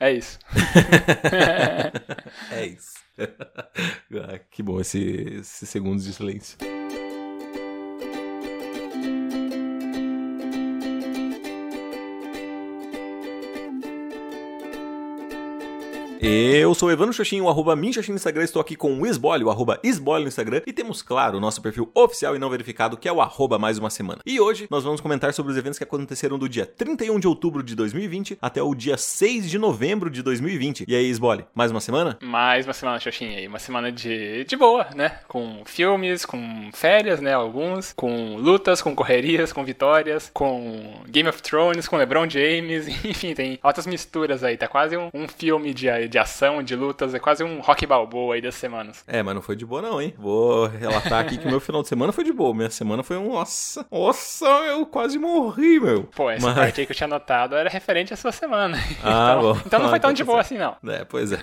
É isso. é isso. ah, que bom esse, esses segundos de silêncio. Eu sou Evandro Xoxinho, o arroba Minxoxin no Instagram, estou aqui com o Isbole, o arroba Isbole no Instagram, e temos, claro, o nosso perfil oficial e não verificado, que é o arroba mais uma semana. E hoje nós vamos comentar sobre os eventos que aconteceram do dia 31 de outubro de 2020 até o dia 6 de novembro de 2020. E aí, Isbole, mais uma semana? Mais uma semana, Xoxinho, aí, uma semana de, de boa, né? Com filmes, com férias, né, alguns, com lutas, com correrias, com vitórias, com Game of Thrones, com LeBron James, enfim, tem altas misturas aí, tá quase um, um filme de de ação, de lutas, é quase um rock balboa aí das semanas. É, mas não foi de boa não, hein? Vou relatar aqui que meu final de semana foi de boa. Minha semana foi um, nossa, nossa, eu quase morri, meu. Pô, essa mas... parte aí que eu tinha notado era referente à sua semana. Ah, então, bom. Então não foi tão então de tá boa assim, não. É, pois é.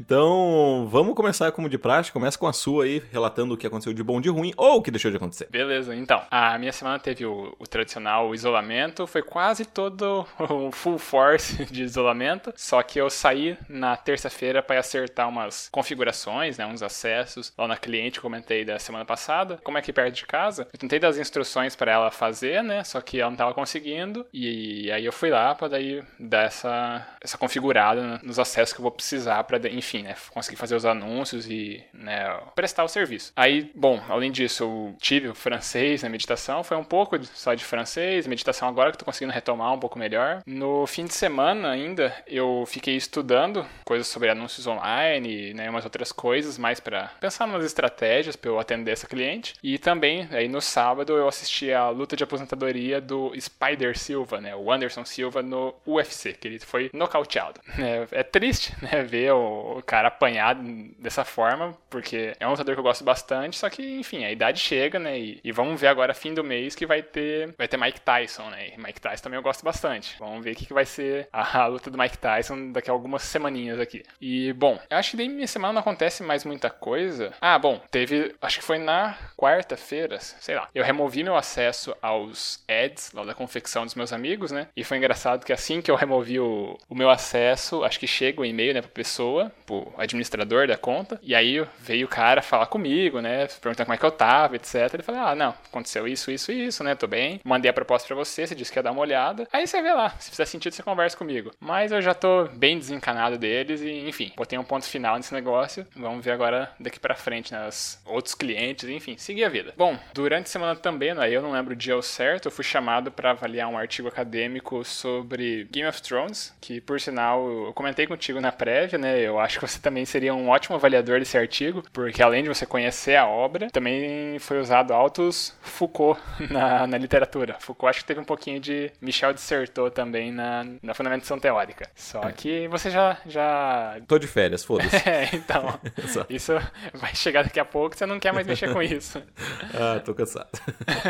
Então, vamos começar como de praxe. Começa com a sua aí, relatando o que aconteceu de bom, de ruim ou o que deixou de acontecer. Beleza, então. A minha semana teve o, o tradicional isolamento. Foi quase todo o full force de isolamento. Só que eu saí na terça-feira para acertar umas configurações, né, uns acessos lá na cliente, comentei da semana passada. Como é que perto de casa? Eu tentei dar as instruções para ela fazer, né, só que ela não estava conseguindo. E aí eu fui lá para daí dar essa, essa configurada nos acessos que eu vou precisar para, enfim, né, conseguir fazer os anúncios e, né, prestar o serviço. Aí, bom, além disso, eu tive o francês na meditação, foi um pouco só de francês, meditação agora que estou conseguindo retomar um pouco melhor. No fim de semana ainda, eu fiquei estudando coisas sobre anúncios online, né, umas outras coisas, mais para pensar nas estratégias para eu atender essa cliente. E também, aí no sábado, eu assisti a luta de aposentadoria do Spider Silva, né, o Anderson Silva no UFC, que ele foi nocauteado. É, é triste, né, ver o, cara apanhado dessa forma, porque é um lutador que eu gosto bastante, só que, enfim, a idade chega, né, e, e vamos ver agora, fim do mês, que vai ter, vai ter Mike Tyson, né, e Mike Tyson também eu gosto bastante. Vamos ver o que, que vai ser a, a luta do Mike Tyson daqui a algumas semaninhas aqui. E, bom, eu acho que daí minha semana não acontece mais muita coisa. Ah, bom, teve. Acho que foi na quarta-feira, sei lá. Eu removi meu acesso aos ads lá da confecção dos meus amigos, né? E foi engraçado que assim que eu removi o, o meu acesso, acho que chega o e-mail, né, pra pessoa, pro administrador da conta. E aí veio o cara falar comigo, né? Perguntando como é que eu tava, etc. Ele falou: ah, não, aconteceu isso, isso e isso, né? Tô bem. Mandei a proposta pra você, você disse que ia dar uma olhada. Aí você vê lá, se fizer sentido, você conversa comigo. Mas eu já tô bem desencanado e enfim, botei um ponto final nesse negócio. Vamos ver agora daqui para frente, né? Os outros clientes, enfim, seguir a vida. Bom, durante a semana também, né, eu não lembro o dia certo, eu fui chamado para avaliar um artigo acadêmico sobre Game of Thrones, que por sinal eu comentei contigo na prévia, né? Eu acho que você também seria um ótimo avaliador desse artigo, porque além de você conhecer a obra, também foi usado altos Foucault na, na literatura. Foucault acho que teve um pouquinho de Michel dissertou também na, na fundamentação teórica. Só é. que você já, já Tô de férias, foda-se. É, então. isso vai chegar daqui a pouco, você não quer mais mexer com isso. ah, tô cansado.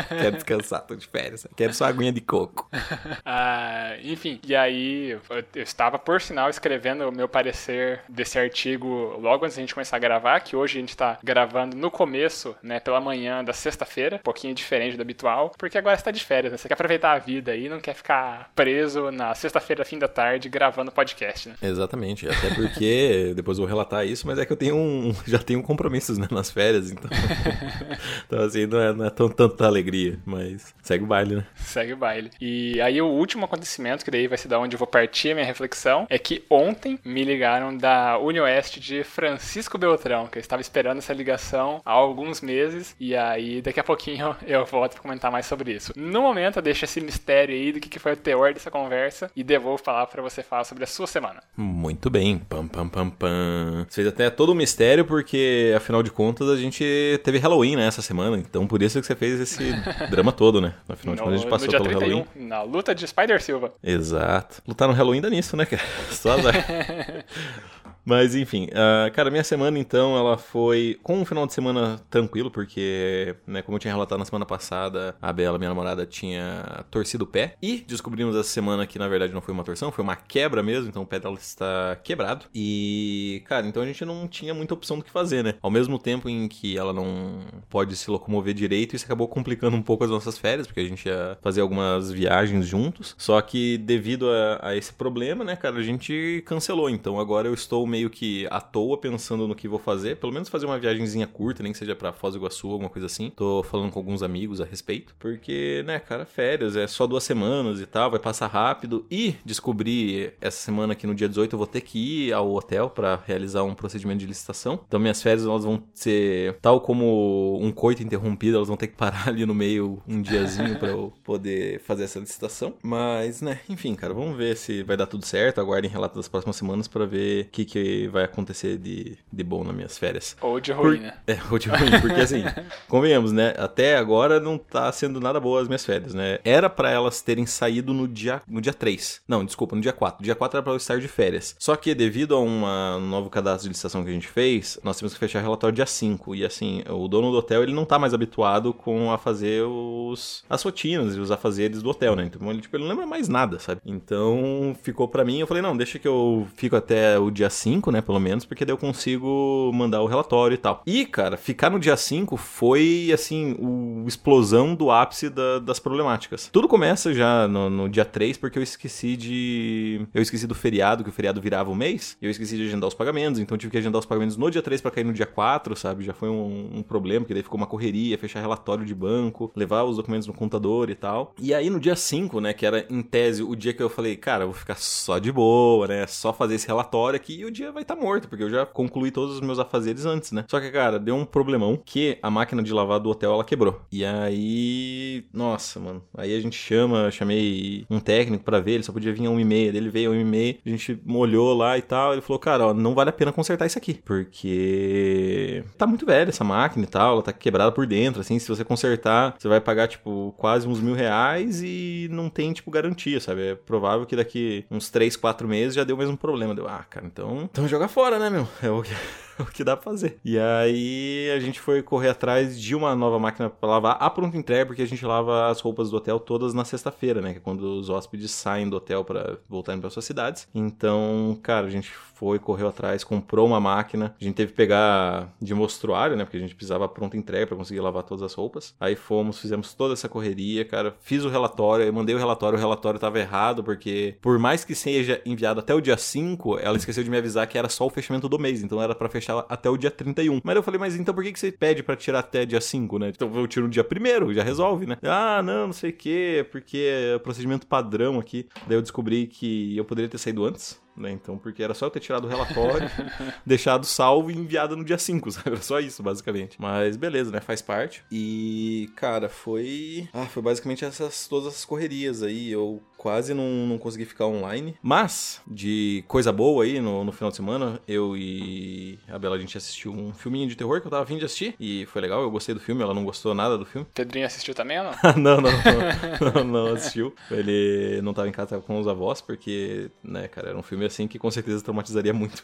Quero descansar, tô de férias. Quero só aguinha de coco. Ah, enfim, e aí eu, eu estava, por sinal, escrevendo o meu parecer desse artigo logo antes da gente começar a gravar, que hoje a gente tá gravando no começo, né, pela manhã da sexta-feira, um pouquinho diferente do habitual, porque agora você tá de férias, né? Você quer aproveitar a vida aí, não quer ficar preso na sexta-feira, fim da tarde, gravando podcast, né? Exatamente, até porque depois eu vou relatar isso, mas é que eu tenho um, já tenho compromissos né, nas férias, então. então, assim, não é, não é tão, tanta alegria, mas segue o baile, né? Segue o baile. E aí, o último acontecimento, que daí vai ser da onde eu vou partir a minha reflexão, é que ontem me ligaram da UniOeste de Francisco Beltrão, que eu estava esperando essa ligação há alguns meses, e aí daqui a pouquinho eu volto para comentar mais sobre isso. No momento, eu deixo esse mistério aí do que foi o teor dessa conversa e devolvo falar para você falar sobre a sua semana. Muito bem. Pam, pam, pam, pam. Fez até todo um mistério, porque afinal de contas a gente teve Halloween né, essa semana. Então por isso que você fez esse drama todo, né? Afinal de contas a gente passou pelo 31, Halloween. Na luta de Spider Silva. Exato. Lutar no Halloween dá nisso, né, cara? Só azar. Mas enfim, uh, cara, minha semana então, ela foi com um final de semana tranquilo, porque, né, como eu tinha relatado na semana passada, a Bela, minha namorada, tinha torcido o pé. E descobrimos essa semana que na verdade não foi uma torção, foi uma quebra mesmo, então o pé dela está quebrado. E, cara, então a gente não tinha muita opção do que fazer, né? Ao mesmo tempo em que ela não pode se locomover direito, isso acabou complicando um pouco as nossas férias, porque a gente ia fazer algumas viagens juntos. Só que devido a, a esse problema, né, cara, a gente cancelou. Então agora eu estou meio que à toa pensando no que vou fazer. Pelo menos fazer uma viagemzinha curta, nem que seja pra Foz do Iguaçu, alguma coisa assim. Tô falando com alguns amigos a respeito. Porque, né, cara, férias, é só duas semanas e tal, vai passar rápido. E descobri essa semana que no dia 18 eu vou ter que ir ao hotel para realizar um procedimento de licitação. Então minhas férias elas vão ser tal como um coito interrompido, elas vão ter que parar ali no meio um diazinho para eu poder fazer essa licitação. Mas, né, enfim, cara, vamos ver se vai dar tudo certo. Aguardem relato das próximas semanas para ver o que, que vai acontecer de, de bom nas minhas férias. Ou de ruim, Por... né? É, ou de ruim, porque assim, convenhamos, né? Até agora não tá sendo nada boa as minhas férias, né? Era para elas terem saído no dia, no dia 3. Não, desculpa, no dia 4. Dia 4 era pra eu estar de férias. Só que devido a uma, um novo cadastro de licitação que a gente fez, nós temos que fechar relatório dia 5. E assim, o dono do hotel, ele não tá mais habituado com a fazer os as rotinas e os afazeres do hotel, né? Então ele, tipo, ele não lembra mais nada, sabe? Então ficou para mim, eu falei, não, deixa que eu fico até o dia 5, né, pelo menos, porque daí eu consigo mandar o relatório e tal. E, cara, ficar no dia 5 foi, assim, o explosão do ápice da, das problemáticas. Tudo começa já no, no dia 3, porque eu esqueci de... Eu esqueci do feriado, que o feriado virava o um mês, e eu esqueci de agendar os pagamentos, então tive que agendar os pagamentos no dia 3 para cair no dia 4, sabe? Já foi um, um problema, porque daí ficou uma correria, fechar relatório de banco, levar os documentos no computador e tal. E aí no dia 5, né, que era em tese o dia que eu falei, cara, eu vou ficar só de boa, né, só fazer esse relatório aqui e o dia vai estar tá morto, porque eu já concluí todos os meus afazeres antes, né. Só que, cara, deu um problemão que a máquina de lavar do hotel, ela quebrou. E aí, nossa, mano, aí a gente chama, chamei um técnico para ver, ele só podia vir a 1 e meia, ele veio a 1 e meia, a gente molhou lá e tal, ele falou, cara, ó, não vale a pena consertar isso aqui, porque tá muito velha essa máquina e tal, ela tá quebrada por dentro, assim, se você consertar, você vai pagar, tipo, quase uns mil reais e não tem, tipo, garantia, sabe? É provável que daqui uns 3, 4 meses já deu o mesmo problema. Deu, ah, cara, então, então joga fora, né, meu? É o que o que dá pra fazer. E aí a gente foi correr atrás de uma nova máquina para lavar a pronto entrega, porque a gente lava as roupas do hotel todas na sexta-feira, né? Que é quando os hóspedes saem do hotel para voltarem para suas cidades. Então, cara, a gente foi, correu atrás, comprou uma máquina. A gente teve que pegar de mostruário, né? Porque a gente precisava pronta entrega para conseguir lavar todas as roupas. Aí fomos, fizemos toda essa correria, cara. Fiz o relatório, eu mandei o relatório, o relatório tava errado, porque por mais que seja enviado até o dia 5, ela esqueceu de me avisar que era só o fechamento do mês. Então era para fechar até o dia 31. Mas eu falei, mas então por que, que você pede para tirar até dia 5, né? Então eu tiro no dia primeiro, já resolve, né? Ah, não, não sei o que, porque é procedimento padrão aqui. Daí eu descobri que eu poderia ter saído antes né? Então, porque era só eu ter tirado o relatório, deixado salvo e enviado no dia 5, sabe? Era só isso, basicamente. Mas beleza, né? Faz parte. E, cara, foi. Ah, foi basicamente essas todas essas correrias aí. Eu quase não, não consegui ficar online. Mas, de coisa boa aí no, no final de semana, eu e a Bela, a gente assistiu um filminho de terror que eu tava vindo de assistir. E foi legal, eu gostei do filme, ela não gostou nada do filme. Pedrinho assistiu também ou não? não, não, não, não, não assistiu. Ele não tava em casa, tava com os avós, porque, né, cara, era um filme assim que com certeza traumatizaria muito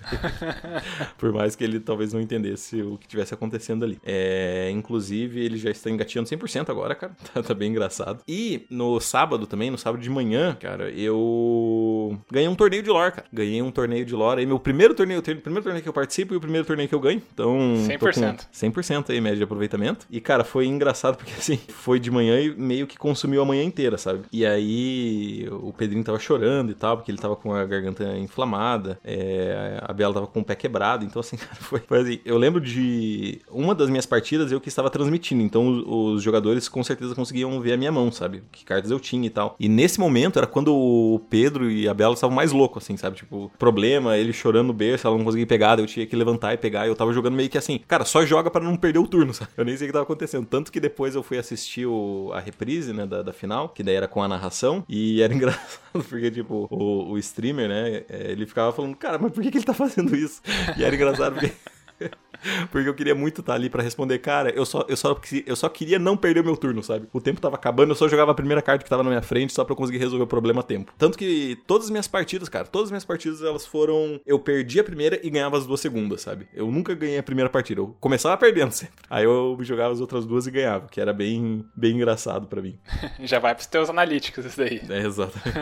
Por mais que ele talvez não entendesse o que tivesse acontecendo ali. É, inclusive, ele já está engatinhando 100% agora, cara. Tá, tá, bem engraçado. E no sábado também, no sábado de manhã, cara, eu ganhei um torneio de lore, cara. Ganhei um torneio de lore aí, meu primeiro torneio, o primeiro torneio que eu participo e o primeiro torneio que eu ganho. Então, 100%. 100% aí, média de aproveitamento. E, cara, foi engraçado porque, assim, foi de manhã e meio que consumiu a manhã inteira, sabe? E aí, o Pedrinho tava chorando e tal, porque ele tava com a garganta inflamada, é, a Bela tava com o pé quebrado, então, assim, cara, foi, foi assim. Eu lembro de uma das minhas partidas eu que estava transmitindo, então os, os jogadores com certeza conseguiam ver a minha mão, sabe? Que cartas eu tinha e tal. E nesse momento era quando o Pedro e a Bela estavam mais loucos, assim, sabe? Tipo, problema, ele chorando no berço, ela não conseguia pegar, eu tinha que levantar e pegar. E eu tava jogando meio que assim, cara, só joga para não perder o turno, sabe? Eu nem sei o que tava acontecendo. Tanto que depois eu fui assistir o, a reprise, né, da, da final, que daí era com a narração, e era engraçado, porque, tipo, o, o streamer, né, é, ele ficava falando, cara, mas por que, que ele tá fazendo isso? E era engraçado porque. Porque eu queria muito estar ali para responder, cara, eu só, eu, só, eu só queria não perder o meu turno, sabe? O tempo tava acabando, eu só jogava a primeira carta que tava na minha frente só pra eu conseguir resolver o problema a tempo. Tanto que todas as minhas partidas, cara, todas as minhas partidas, elas foram. Eu perdi a primeira e ganhava as duas segundas, sabe? Eu nunca ganhei a primeira partida. Eu começava perdendo sempre. Aí eu jogava as outras duas e ganhava, que era bem, bem engraçado para mim. Já vai pros teus analíticos isso daí. É, exatamente.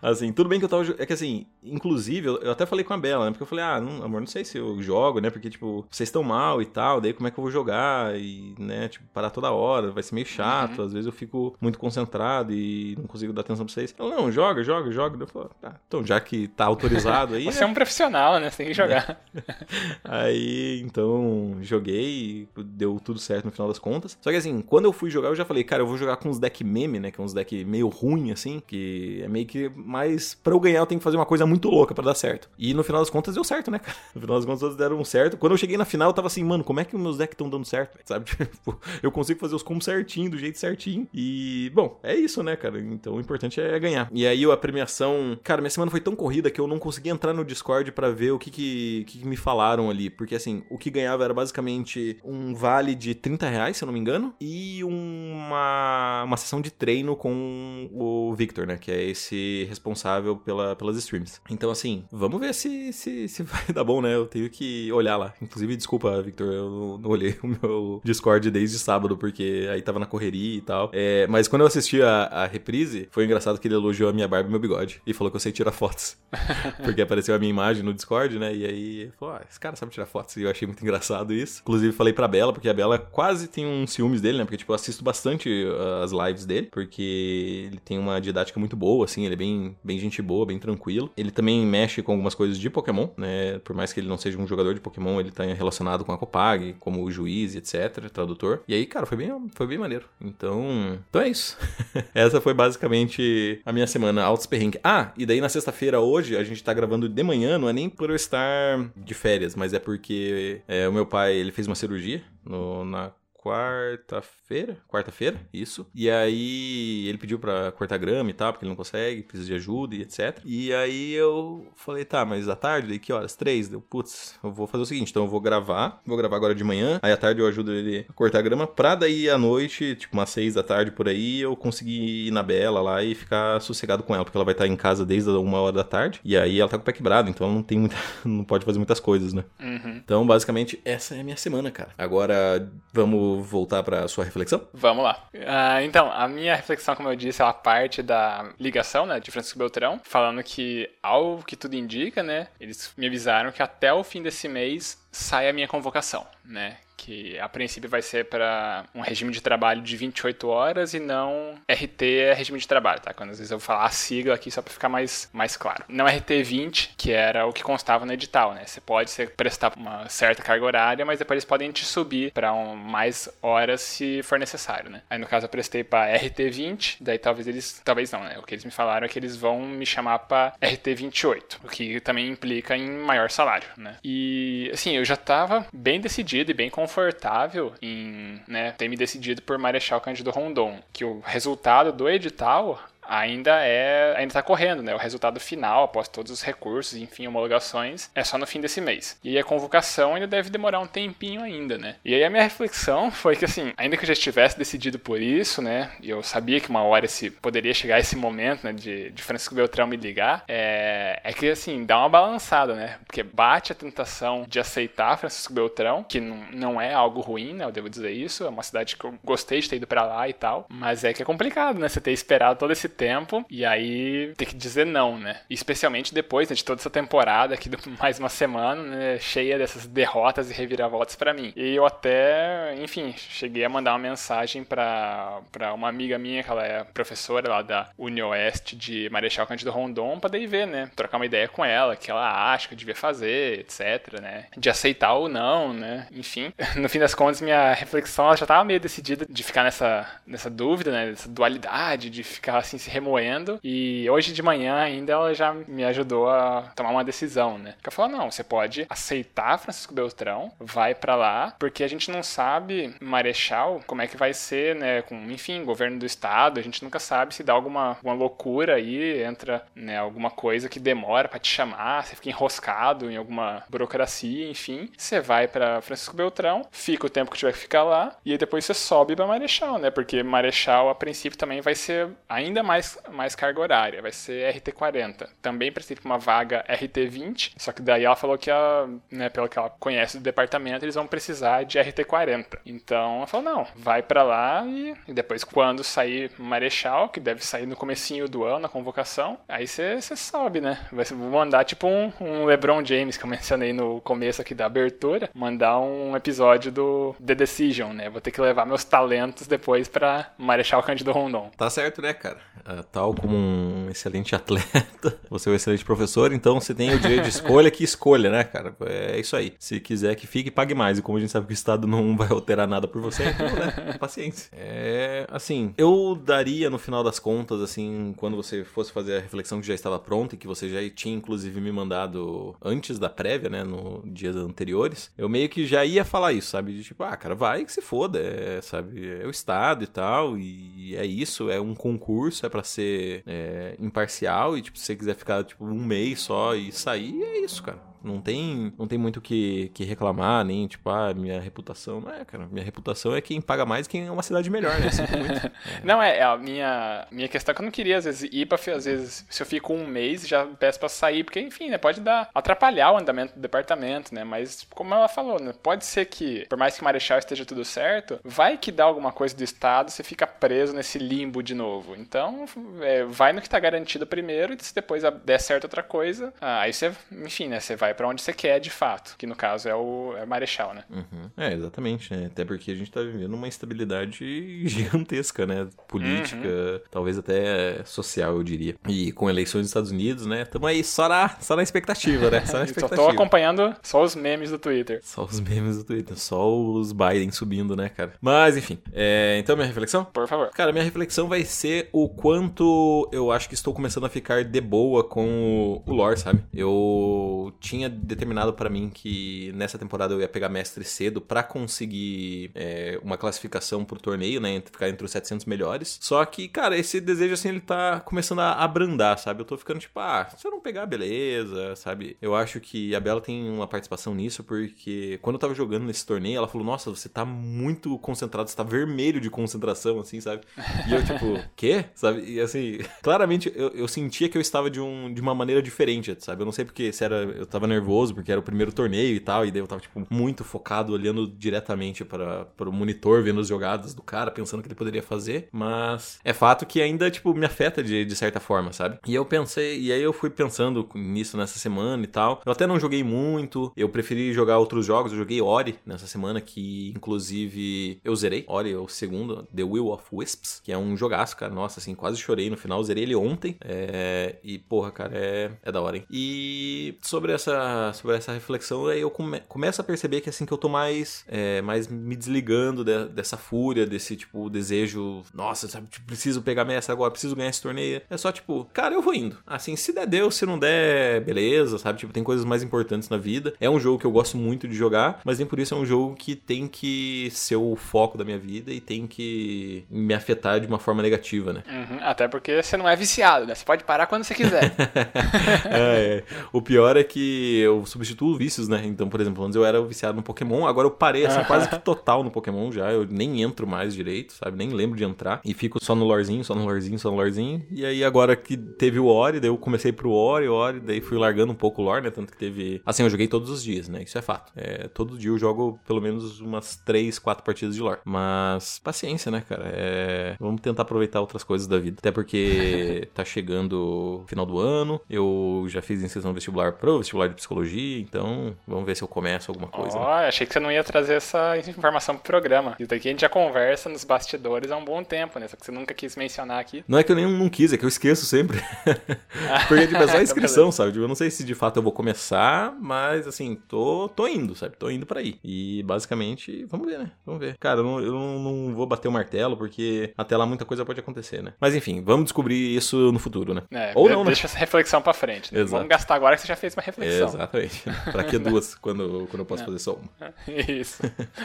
assim, tudo bem que eu tava. É que assim, inclusive, eu até falei com a Bela, né? Porque eu falei, ah, não, amor, não sei se eu jogo, né? Porque, tipo, vocês estão mal e tal, daí como é que eu vou jogar? E, né, tipo, parar toda hora, vai ser meio chato. Uhum. Às vezes eu fico muito concentrado e não consigo dar atenção pra vocês. Ela, não, joga, joga, joga. Eu falo, tá, então já que tá autorizado aí. Você é... é um profissional, né? Você tem que jogar. aí, então, joguei, deu tudo certo no final das contas. Só que assim, quando eu fui jogar, eu já falei, cara, eu vou jogar com uns deck meme, né? Que é uns deck meio ruim, assim, que é meio que mais. Pra eu ganhar, eu tenho que fazer uma coisa muito louca para dar certo. E no final das contas deu certo, né, cara? No final das contas deram certo. Quando eu cheguei na final, eu tava assim, mano, como é que meus decks estão dando certo, sabe? Tipo, eu consigo fazer os combos certinho, do jeito certinho. E, bom, é isso, né, cara? Então o importante é ganhar. E aí a premiação. Cara, minha semana foi tão corrida que eu não consegui entrar no Discord para ver o que que, que que, me falaram ali. Porque assim, o que ganhava era basicamente um vale de 30 reais, se eu não me engano, e uma, uma sessão de treino com o Victor, né? Que é esse responsável pela, pelas streams. Então, assim, vamos ver se, se, se vai dar bom, né? Eu tenho que olhar lá. Inclusive, desculpa, Victor, eu não olhei o meu Discord desde sábado, porque aí tava na correria e tal. É, mas quando eu assisti a, a reprise, foi engraçado que ele elogiou a minha barba e meu bigode. E falou que eu sei tirar fotos. porque apareceu a minha imagem no Discord, né? E aí falou: ah, esse cara sabe tirar fotos. E eu achei muito engraçado isso. Inclusive, falei pra Bela, porque a Bela quase tem um ciúmes dele, né? Porque, tipo, eu assisto bastante uh, as lives dele, porque ele tem uma didática muito boa, assim, ele é bem, bem gente boa, bem tranquilo. Ele também mexe com algumas coisas de Pokémon, né? Por mais que ele não seja um jogador de Pokémon, ele tá relacionado com a Copag, como juiz, etc, tradutor. E aí, cara, foi bem, foi bem maneiro. Então, então é isso. Essa foi basicamente a minha semana altos perrengue. Ah, e daí na sexta-feira hoje, a gente tá gravando de manhã, não é nem por eu estar de férias, mas é porque é, o meu pai ele fez uma cirurgia no, na quarta-feira, quarta-feira, isso. E aí ele pediu pra cortar grama e tal, porque ele não consegue, precisa de ajuda e etc. E aí eu falei, tá, mas à tarde, daí que horas? Três? Deu, putz, eu vou fazer o seguinte, então eu vou gravar, vou gravar agora de manhã, aí à tarde eu ajudo ele a cortar grama, pra daí à noite, tipo umas seis da tarde por aí, eu conseguir ir na Bela lá e ficar sossegado com ela, porque ela vai estar em casa desde uma hora da tarde, e aí ela tá com o pé quebrado, então ela não tem muita, não pode fazer muitas coisas, né? Uhum. Então, basicamente, essa é a minha semana, cara. Agora, vamos voltar para sua reflexão? Vamos lá. Uh, então, a minha reflexão, como eu disse, ela parte da ligação, né, de Francisco Beltrão, falando que, ao que tudo indica, né, eles me avisaram que até o fim desse mês sai a minha convocação, né? Que a princípio vai ser para um regime de trabalho de 28 horas e não RT é regime de trabalho, tá? Quando às vezes eu vou falar a sigla aqui só para ficar mais, mais claro. Não RT 20, que era o que constava no edital, né? Você pode ser, prestar uma certa carga horária, mas depois eles podem te subir para um, mais horas se for necessário, né? Aí no caso eu prestei para RT 20, daí talvez eles, talvez não, né? O que eles me falaram é que eles vão me chamar para RT 28, o que também implica em maior salário, né? E assim, eu já estava bem decidido e bem confortável em né, ter me decidido por Marechal Cândido Rondon, que o resultado do edital ainda é ainda está correndo, né? O resultado final, após todos os recursos, enfim, homologações, é só no fim desse mês. E a convocação ainda deve demorar um tempinho ainda, né? E aí a minha reflexão foi que assim, ainda que eu já estivesse decidido por isso, né? E eu sabia que uma hora esse poderia chegar esse momento, né, de, de Francisco Beltrão me ligar, é, é que assim, dá uma balançada, né? Porque bate a tentação de aceitar Francisco Beltrão, que não, não é algo ruim, né? Eu devo dizer isso, é uma cidade que eu gostei de ter ido para lá e tal, mas é que é complicado, né? Você ter esperado todo esse tempo e aí ter que dizer não, né? Especialmente depois né, de toda essa temporada aqui, mais uma semana, né, cheia dessas derrotas e reviravoltas para mim. E eu até, enfim, cheguei a mandar uma mensagem para uma amiga minha, que ela é professora lá da UniOeste de Marechal Cândido Rondon, pra daí ver, né? Trocar uma ideia com ela, que ela acha que eu devia fazer, etc, né? De aceitar ou não, né? Enfim, no fim das contas, minha reflexão já tava meio decidida de ficar nessa, nessa dúvida, né? Dessa dualidade, de ficar assim se remoendo. E hoje de manhã ainda ela já me ajudou a tomar uma decisão, né? Porque ela falou: não, você pode aceitar Francisco Beltrão, vai para lá, porque a gente não sabe, Marechal, como é que vai ser, né? Com, enfim, governo do estado, a gente nunca sabe se dá alguma, alguma loucura aí, entra né, alguma coisa que demora para te chamar, você fica enroscado em alguma burocracia, enfim. Você vai para Francisco Beltrão, fica o tempo que tiver que ficar lá, e aí depois você sobe para Marechal, né? Porque Marechal, a princípio, também vai ser ainda mais, mais carga horária, vai ser RT40. Também, a princípio, uma vaga RT20, só que daí ela falou que, ela, né, pelo que ela conhece do departamento, eles vão precisar de RT40. Então, ela falou, não, vai para lá e, e, depois, quando sair Marechal, que deve sair no comecinho do ano, na convocação, aí você sobe, né? Vai mandar tipo um, um LeBron James, que eu mencionei no começo aqui da abertura, mandar um episódio do The Decision, né? Vou ter que levar meus talentos depois para Marechal Cândido Rondon. Tá certo, né, cara? Uh, tal como um excelente atleta, você é um excelente professor, então você tem o direito de escolha que escolha, né, cara? É isso aí. Se quiser que fique, pague mais. E como a gente sabe que o Estado não vai alterar nada por você, então, né? Paciência. É, assim, eu daria no final das contas, assim, quando você fosse fazer a reflexão que já estava pronta e que você já tinha, inclusive, me mandado antes da prévia, né, no dias anteriores, eu meio que já ia falar isso, sabe? De tipo, ah, cara, vai que se foda, é, sabe? É o Estado e tal, e é isso, é um concurso, é para ser é, imparcial, e tipo, se você quiser ficar, tipo, um mês só e sair, é isso, cara. Não tem, não tem muito o que, que reclamar, nem tipo, ah, minha reputação. Não é, cara. Minha reputação é quem paga mais quem é uma cidade melhor, né? É. Não, é, é, a minha, minha questão é que eu não queria, às vezes, ir pra. Às vezes, se eu fico um mês, já peço pra sair, porque, enfim, né? Pode dar. atrapalhar o andamento do departamento, né? Mas, como ela falou, né? Pode ser que, por mais que Marechal esteja tudo certo, vai que dá alguma coisa do Estado, você fica preso nesse limbo de novo. Então, é, vai no que tá garantido primeiro, e se depois der certo outra coisa, ah, aí você, enfim, né? Você vai vai para onde você quer de fato, que no caso é o, é o Marechal, né? Uhum. É, exatamente, né? Até porque a gente tá vivendo uma instabilidade gigantesca, né? Política, uhum. talvez até social, eu diria. E com eleições nos Estados Unidos, né? Tamo aí só na, só na expectativa, né? Só na expectativa. só tô acompanhando só os memes do Twitter. Só os memes do Twitter, só os Biden subindo, né, cara? Mas, enfim. É... Então, minha reflexão? Por favor. Cara, minha reflexão vai ser o quanto eu acho que estou começando a ficar de boa com o lore, sabe? Eu tinha tinha determinado para mim que nessa temporada eu ia pegar mestre cedo para conseguir é, uma classificação pro torneio, né? Ficar entre os 700 melhores. Só que, cara, esse desejo assim ele tá começando a abrandar, sabe? Eu tô ficando tipo, ah, se eu não pegar, beleza, sabe? Eu acho que a Bela tem uma participação nisso porque quando eu tava jogando nesse torneio, ela falou: Nossa, você tá muito concentrado, você tá vermelho de concentração, assim, sabe? E eu, tipo, quê? Sabe? E assim, claramente eu, eu sentia que eu estava de, um, de uma maneira diferente, sabe? Eu não sei porque se era. Eu tava nervoso, porque era o primeiro torneio e tal, e daí eu tava, tipo, muito focado, olhando diretamente para, o monitor, vendo as jogadas do cara, pensando o que ele poderia fazer, mas é fato que ainda, tipo, me afeta de, de certa forma, sabe? E eu pensei, e aí eu fui pensando nisso nessa semana e tal. Eu até não joguei muito, eu preferi jogar outros jogos, eu joguei Ori nessa semana, que inclusive eu zerei. Ori é o segundo, The Will of Wisps, que é um jogaço, cara. Nossa, assim, quase chorei no final, zerei ele ontem. É... E, porra, cara, é, é da hora, hein? E sobre essa sobre essa reflexão, aí eu come, começo a perceber que assim que eu tô mais, é, mais me desligando de, dessa fúria, desse tipo desejo, nossa, sabe, tipo, preciso pegar mestre agora, preciso ganhar esse torneio. É só tipo, cara, eu vou indo. Assim, se der, deu, se não der, beleza, sabe? Tipo, tem coisas mais importantes na vida. É um jogo que eu gosto muito de jogar, mas nem por isso é um jogo que tem que ser o foco da minha vida e tem que me afetar de uma forma negativa, né? Uhum, até porque você não é viciado, né? Você pode parar quando você quiser. é, é. O pior é que eu substituo vícios, né? Então, por exemplo, antes eu era viciado no Pokémon, agora eu parei assim, quase que total no Pokémon já. Eu nem entro mais direito, sabe? Nem lembro de entrar. E fico só no lorzinho, só no lorzinho, só no lorzinho. E aí agora que teve o Ori, daí eu comecei pro Ori, Ori, daí fui largando um pouco o lore, né? Tanto que teve. Assim, eu joguei todos os dias, né? Isso é fato. É, todo dia eu jogo pelo menos umas 3, 4 partidas de lore. Mas paciência, né, cara? É... Vamos tentar aproveitar outras coisas da vida. Até porque tá chegando o final do ano. Eu já fiz inscrição vestibular pro vestibular de psicologia, então vamos ver se eu começo alguma coisa. Ó, né? achei que você não ia trazer essa informação pro programa. Isso daqui a gente já conversa nos bastidores há um bom tempo, né? Só que você nunca quis mencionar aqui. Não é que eu nem não quis, é que eu esqueço sempre. Porque tipo, é só a inscrição, Beleza. sabe? Tipo, eu não sei se de fato eu vou começar, mas assim, tô, tô indo, sabe? Tô indo pra ir. E basicamente, vamos ver, né? Vamos ver. Cara, eu não, eu não, vou bater o martelo, porque até lá muita coisa pode acontecer, né? Mas enfim, vamos descobrir isso no futuro, né? É, Ou não, né? Deixa essa reflexão pra frente. né? Vamos gastar agora que você já fez uma reflexão. Exatamente. pra que duas quando, quando eu posso fazer só uma? Isso.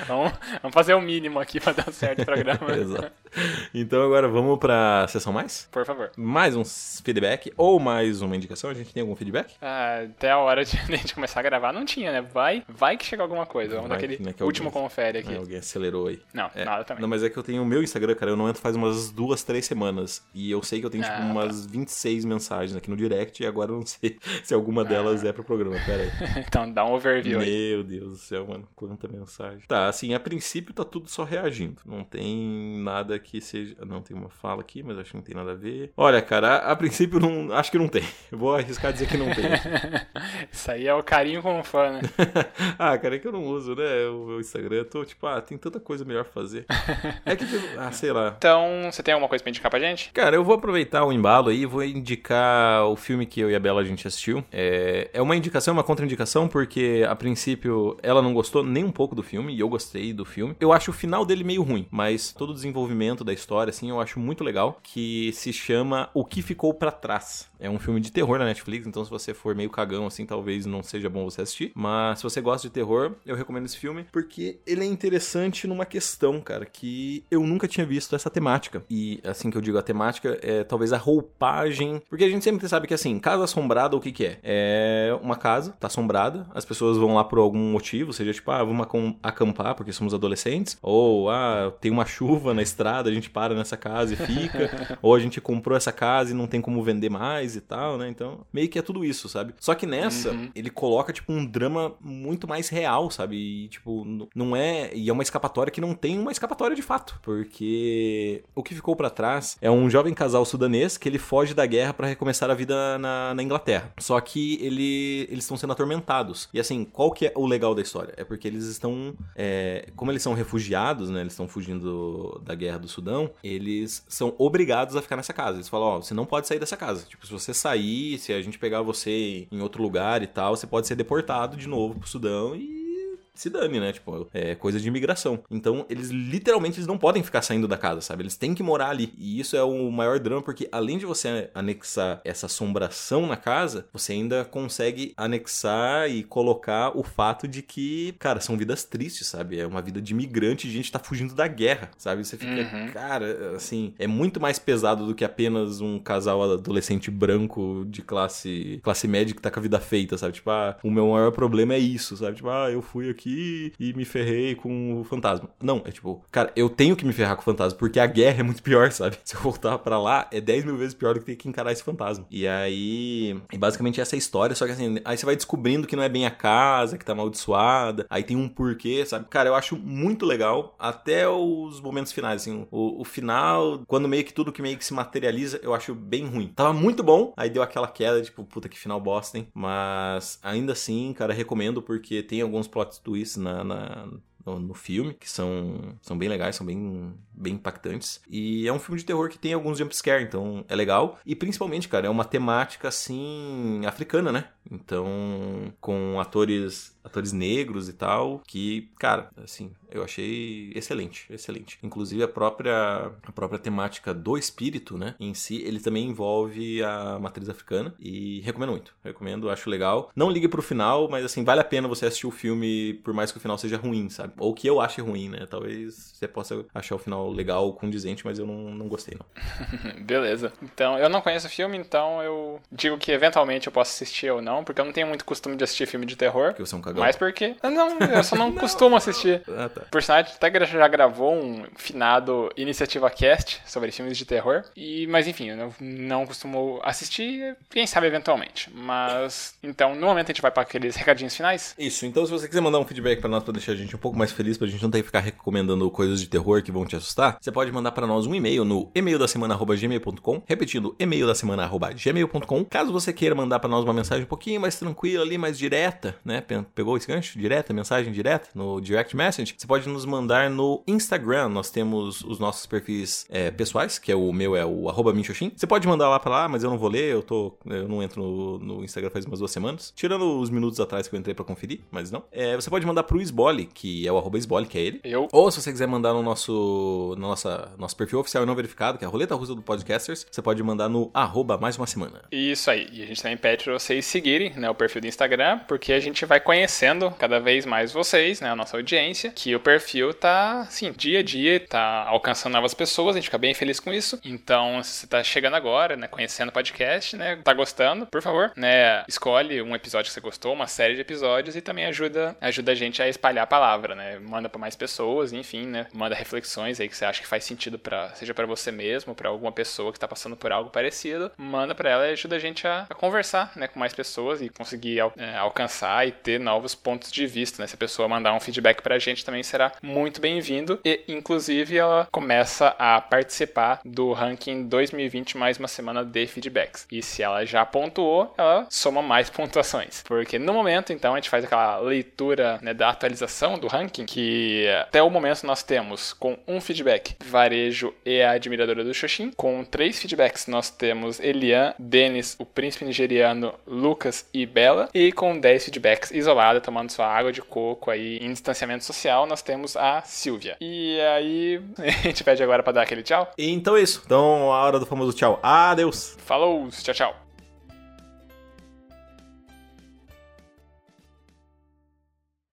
vamos, vamos fazer o mínimo aqui pra dar certo o programa. Exato. Então agora vamos pra sessão mais? Por favor. Mais um feedback ou mais uma indicação? A gente tem algum feedback? Ah, até a hora de, de a gente começar a gravar não tinha, né? Vai, vai que chega alguma coisa. Vamos Vai, daquele né, último alguém- confere aqui. É, alguém acelerou aí. Não, É, nada também. Não, mas é que eu tenho o meu Instagram, cara, eu não entro faz umas duas, três semanas. E eu sei que eu tenho, tipo, Ah, umas 26 mensagens aqui no direct, e agora eu não sei se alguma delas é pro programa. Pera aí. então dá um overview aí. Meu Deus do céu, mano. Quanta mensagem. Tá, assim, a princípio tá tudo só reagindo. Não tem nada que seja. Não, tem uma fala aqui, mas acho que não tem nada a ver. Olha, cara, a, a princípio não. Acho que não tem. Eu vou arriscar dizer que não tem. Isso aí é o carinho com o fã, né? ah, cara, é que eu não uso, né? O, o Instagram. Eu tô tipo, ah, tem tanta coisa melhor pra fazer. É que, tipo, ah, sei lá. Então, você tem alguma coisa pra indicar pra gente? Cara, eu vou aproveitar o embalo aí e vou indicar o filme que eu e a Bela a gente assistiu. É, é uma indicação, uma contraindicação, porque a princípio ela não gostou nem um pouco do filme e eu gostei do filme. Eu acho o final dele meio ruim, mas todo o desenvolvimento da história, assim, eu acho muito legal. Que se chama O que Ficou Pra Trás. É um filme de terror na Netflix, então se você for meio cagão assim, talvez não seja bom você assistir. Mas se você gosta de terror, eu recomendo esse filme porque ele é interessante numa questão, cara, que eu nunca tinha visto essa temática. E assim que eu digo a temática, é talvez a roupagem. Porque a gente sempre sabe que assim, casa assombrada, o que que é? É uma casa, tá assombrada, as pessoas vão lá por algum motivo, seja tipo, ah, vamos acam- acampar porque somos adolescentes, ou ah, tem uma chuva na estrada, a gente para nessa casa e fica, ou a gente comprou essa casa e não tem como vender mais e tal, né? Então, meio que é tudo isso, sabe? Só que nessa, Uhum. ele coloca, tipo, um drama muito mais real, sabe? E, tipo, não é. E é uma escapatória que não tem uma escapatória de fato. Porque o que ficou pra trás é um jovem casal sudanês que ele foge da guerra pra recomeçar a vida na, na Inglaterra. Só que ele, eles estão sendo atormentados. E assim, qual que é o legal da história? É porque eles estão. é, como eles são refugiados, né? Eles estão fugindo da guerra do Sudão, eles são obrigados a ficar nessa casa. Eles falam, ó, você não pode sair dessa casa. Tipo, se você sair, se a gente pegar você em outro lugar e tal, você pode ser deportado de novo pro Sudão e se dane, né? Tipo, é coisa de imigração. Então, eles literalmente eles não podem ficar saindo da casa, sabe? Eles têm que morar ali. E isso é o maior drama, porque além de você anexar essa assombração na casa, você ainda consegue anexar e colocar o fato de que, cara, são vidas tristes, sabe? É uma vida de imigrante, de gente tá fugindo da guerra, sabe? Você fica, Uhum. cara, assim, é muito mais pesado do que apenas um casal adolescente branco de classe classe média que tá com a vida feita, sabe? Tipo, ah, o meu maior problema é isso, sabe? Tipo, ah, eu fui aqui e me ferrei com o fantasma. Não, é tipo, cara, eu tenho que me ferrar com o fantasma, porque a guerra é muito pior, sabe? Se eu voltar pra lá, é 10 mil vezes pior do que ter que encarar esse fantasma. E aí, e basicamente essa é história, só que assim, aí você vai descobrindo que não é bem a casa, que tá amaldiçoada, aí tem um porquê, sabe? Cara, eu acho muito legal, até os momentos finais, assim, o, o final, quando meio que tudo que meio que se materializa, eu acho bem ruim. Tava muito bom, aí deu aquela queda, tipo, puta que final bosta, hein? Mas ainda assim, cara, recomendo porque tem alguns plot twists na, na- no, no filme, que são, são bem legais, são bem, bem impactantes. E é um filme de terror que tem alguns jumpscare, então é legal. E principalmente, cara, é uma temática assim africana, né? Então, com atores atores negros e tal, que, cara, assim, eu achei excelente, excelente. Inclusive a própria a própria temática do espírito, né, em si, ele também envolve a matriz africana e recomendo muito. Recomendo, acho legal. Não ligue pro final, mas assim, vale a pena você assistir o filme por mais que o final seja ruim, sabe? Ou que eu ache ruim, né? Talvez você possa achar o final legal, condizente, mas eu não, não gostei, não. Beleza. Então, eu não conheço o filme, então eu digo que eventualmente eu posso assistir ou não, porque eu não tenho muito costume de assistir filme de terror. Porque você é um cagão. Mas porque. Não, eu só não costumo assistir. Ah, tá. Por sinal, até já gravou um finado Iniciativa Cast sobre filmes de terror. E, mas enfim, eu não, não costumo assistir, quem sabe eventualmente. Mas. Então, no momento a gente vai para aqueles recadinhos finais. Isso, então se você quiser mandar um feedback pra nós pra deixar a gente um pouco mais feliz, pra gente não ter que ficar recomendando coisas de terror que vão te assustar, você pode mandar pra nós um e-mail no e-mail da semana@gmail.com, repetindo e-mail da semana@gmail.com. Caso você queira mandar pra nós uma mensagem um pouquinho pouquinho mais tranquila ali, mais direta, né? Pegou esse gancho? Direta, mensagem direta no direct message. Você pode nos mandar no Instagram. Nós temos os nossos perfis é, pessoais, que é o meu é o arroba Minxoxin. Você pode mandar lá pra lá, mas eu não vou ler, eu tô. Eu não entro no, no Instagram faz umas duas semanas. Tirando os minutos atrás que eu entrei pra conferir, mas não. É, você pode mandar pro Sbole, que é o arroba Sbole, que é ele. Eu. Ou se você quiser mandar no nosso, no nossa, nosso perfil oficial e não verificado, que é a Roleta Russa do Podcasters, você pode mandar no arroba mais uma semana. Isso aí. E a gente também pede pra vocês seguirem né, o perfil do Instagram, porque a gente vai conhecendo cada vez mais vocês, né, a nossa audiência, que o perfil tá, assim, dia a dia, tá alcançando novas pessoas, a gente fica bem feliz com isso. Então, se você tá chegando agora, né, conhecendo o podcast, né, tá gostando, por favor, né, escolhe um episódio que você gostou, uma série de episódios e também ajuda, ajuda a gente a espalhar a palavra, né, manda para mais pessoas, enfim, né, manda reflexões aí que você acha que faz sentido para seja para você mesmo, para alguma pessoa que tá passando por algo parecido, manda para ela e ajuda a gente a, a, conversar, né, com mais pessoas e conseguir é, alcançar e ter novos pontos de vista, né, se a pessoa mandar um feedback pra gente também será muito bem-vindo e inclusive ela começa a participar do ranking 2020 mais uma semana de feedbacks. E se ela já pontuou, ela soma mais pontuações. Porque no momento, então, a gente faz aquela leitura né, da atualização do ranking, que até o momento nós temos com um feedback Varejo e a Admiradora do Xoxin. Com três feedbacks nós temos Elian, Denis, o Príncipe Nigeriano, Lucas e Bela. E com 10 feedbacks isolada, tomando sua água de coco aí em distanciamento social, nós temos a Silvia. E aí a gente pede agora para dar aquele tchau. Então é isso. Então a hora do famoso tchau. Adeus. Falou, tchau, tchau.